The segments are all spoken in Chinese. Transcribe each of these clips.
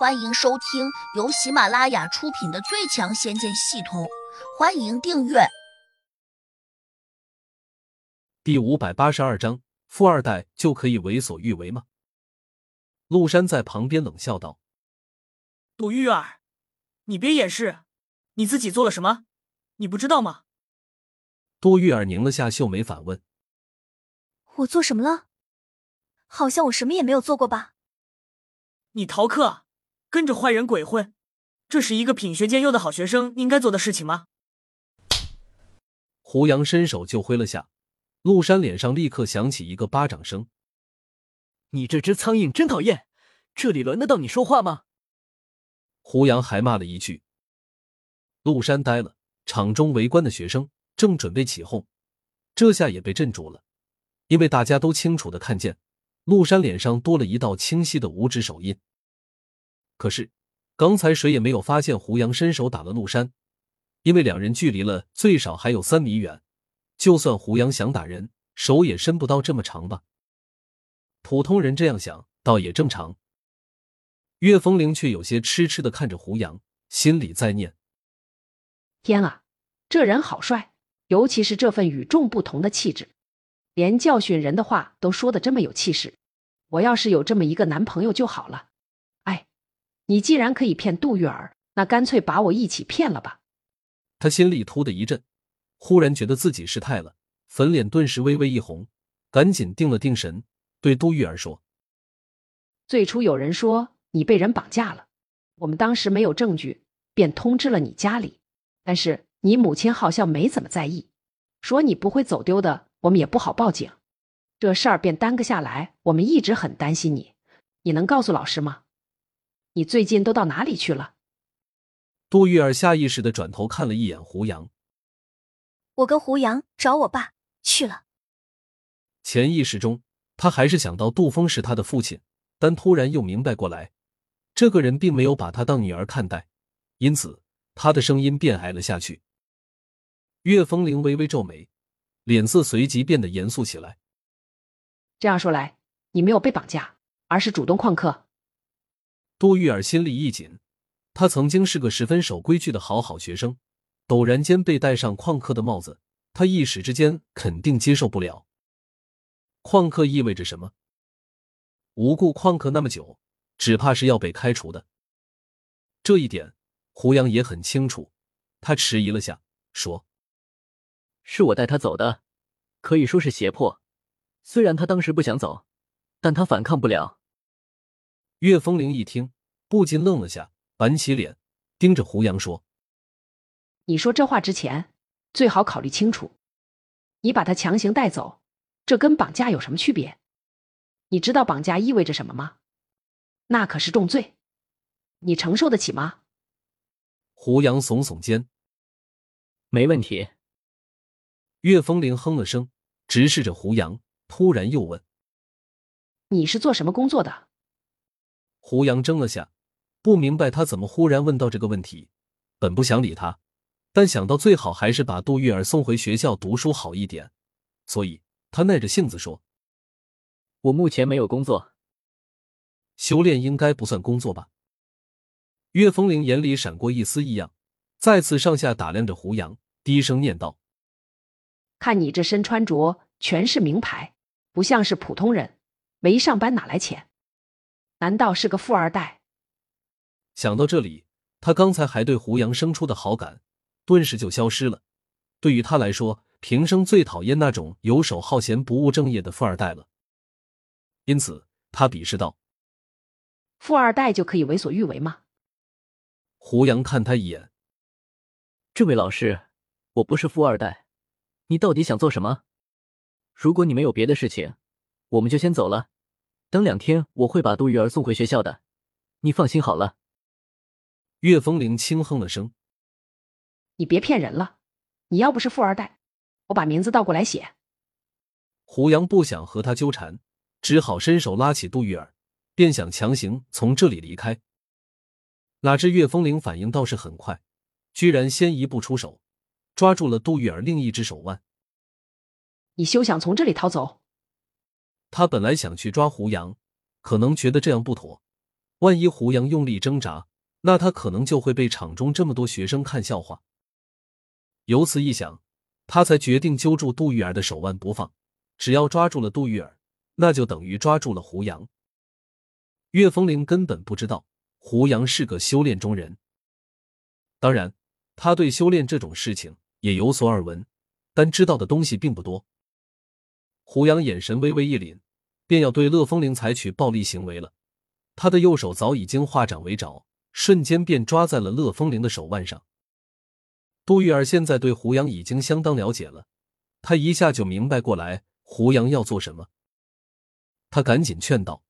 欢迎收听由喜马拉雅出品的《最强仙剑系统》，欢迎订阅。第五百八十二章：富二代就可以为所欲为吗？陆山在旁边冷笑道：“杜玉儿，你别掩饰，你自己做了什么？你不知道吗？”杜玉儿拧了下秀眉，反问：“我做什么了？好像我什么也没有做过吧？”你逃课。跟着坏人鬼混，这是一个品学兼优的好学生应该做的事情吗？胡杨伸手就挥了下，陆山脸上立刻响起一个巴掌声。你这只苍蝇真讨厌，这里轮得到你说话吗？胡杨还骂了一句。陆山呆了，场中围观的学生正准备起哄，这下也被镇住了，因为大家都清楚的看见，陆山脸上多了一道清晰的五指手印。可是，刚才谁也没有发现胡杨伸手打了陆山，因为两人距离了最少还有三米远，就算胡杨想打人，手也伸不到这么长吧。普通人这样想倒也正常。岳风铃却有些痴痴的看着胡杨，心里在念：天啊，这人好帅，尤其是这份与众不同的气质，连教训人的话都说的这么有气势。我要是有这么一个男朋友就好了。你既然可以骗杜玉儿，那干脆把我一起骗了吧。他心里突的一震，忽然觉得自己失态了，粉脸顿时微微一红，赶紧定了定神，对杜玉儿说：“最初有人说你被人绑架了，我们当时没有证据，便通知了你家里。但是你母亲好像没怎么在意，说你不会走丢的，我们也不好报警，这事儿便耽搁下来。我们一直很担心你，你能告诉老师吗？”你最近都到哪里去了？杜玉儿下意识的转头看了一眼胡杨。我跟胡杨找我爸去了。潜意识中，他还是想到杜峰是他的父亲，但突然又明白过来，这个人并没有把他当女儿看待，因此他的声音变矮了下去。岳风铃微微皱眉，脸色随即变得严肃起来。这样说来，你没有被绑架，而是主动旷课。杜玉儿心里一紧，她曾经是个十分守规矩的好好学生，陡然间被戴上旷课的帽子，她一时之间肯定接受不了。旷课意味着什么？无故旷课那么久，只怕是要被开除的。这一点，胡杨也很清楚。他迟疑了下，说：“是我带他走的，可以说是胁迫。虽然他当时不想走，但他反抗不了。”岳风铃一听，不禁愣了下，板起脸，盯着胡杨说：“你说这话之前，最好考虑清楚。你把他强行带走，这跟绑架有什么区别？你知道绑架意味着什么吗？那可是重罪，你承受得起吗？”胡杨耸耸肩：“没问题。”岳风铃哼了声，直视着胡杨，突然又问：“你是做什么工作的？”胡杨怔了下，不明白他怎么忽然问到这个问题。本不想理他，但想到最好还是把杜玉儿送回学校读书好一点，所以他耐着性子说：“我目前没有工作。修炼应该不算工作吧？”岳风铃眼里闪过一丝异样，再次上下打量着胡杨，低声念道：“看你这身穿着全是名牌，不像是普通人，没上班哪来钱？”难道是个富二代？想到这里，他刚才还对胡杨生出的好感顿时就消失了。对于他来说，平生最讨厌那种游手好闲、不务正业的富二代了。因此，他鄙视道：“富二代就可以为所欲为吗？”胡杨看他一眼：“这位老师，我不是富二代，你到底想做什么？如果你没有别的事情，我们就先走了。”等两天，我会把杜玉儿送回学校的，你放心好了。岳风铃轻哼了声：“你别骗人了，你要不是富二代，我把名字倒过来写。”胡杨不想和他纠缠，只好伸手拉起杜玉儿，便想强行从这里离开。哪知岳风铃反应倒是很快，居然先一步出手，抓住了杜玉儿另一只手腕。“你休想从这里逃走！”他本来想去抓胡杨，可能觉得这样不妥，万一胡杨用力挣扎，那他可能就会被场中这么多学生看笑话。由此一想，他才决定揪住杜玉儿的手腕不放。只要抓住了杜玉儿，那就等于抓住了胡杨。岳风铃根本不知道胡杨是个修炼中人，当然，他对修炼这种事情也有所耳闻，但知道的东西并不多。胡杨眼神微微一凛，便要对乐风铃采取暴力行为了。他的右手早已经化掌为爪，瞬间便抓在了乐风铃的手腕上。杜玉儿现在对胡杨已经相当了解了，他一下就明白过来胡杨要做什么。他赶紧劝道：“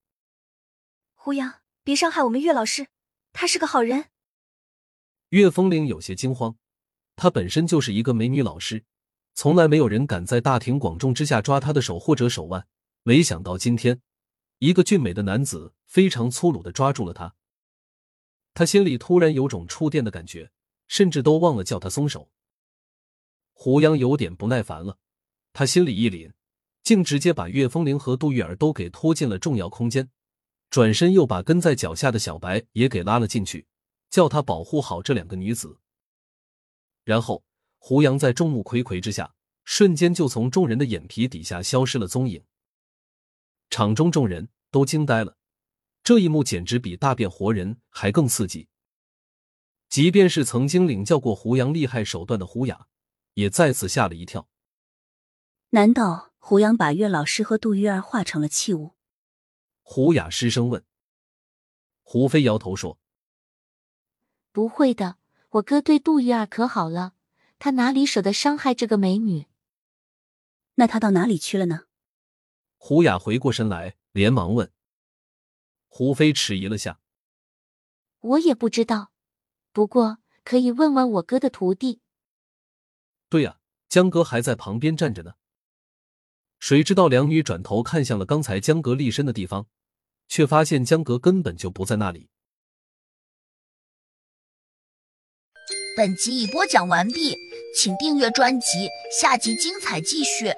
胡杨，别伤害我们岳老师，他是个好人。”岳风铃有些惊慌，她本身就是一个美女老师，从来没有人敢在大庭广众之下抓她的手或者手腕，没想到今天。一个俊美的男子非常粗鲁的抓住了他，他心里突然有种触电的感觉，甚至都忘了叫他松手。胡杨有点不耐烦了，他心里一凛，竟直接把岳风铃和杜玉儿都给拖进了重要空间，转身又把跟在脚下的小白也给拉了进去，叫他保护好这两个女子。然后，胡杨在众目睽睽之下，瞬间就从众人的眼皮底下消失了踪影。场中众人都惊呆了，这一幕简直比大变活人还更刺激。即便是曾经领教过胡杨厉害手段的胡雅，也再次吓了一跳。难道胡杨把岳老师和杜玉儿化成了器物？胡雅失声问。胡飞摇头说：“不会的，我哥对杜玉儿可好了，他哪里舍得伤害这个美女？那他到哪里去了呢？”胡雅回过神来，连忙问：“胡飞迟疑了下，我也不知道，不过可以问问我哥的徒弟。”对呀，江哥还在旁边站着呢。谁知道两女转头看向了刚才江哥立身的地方，却发现江哥根本就不在那里。本集已播讲完毕，请订阅专辑，下集精彩继续。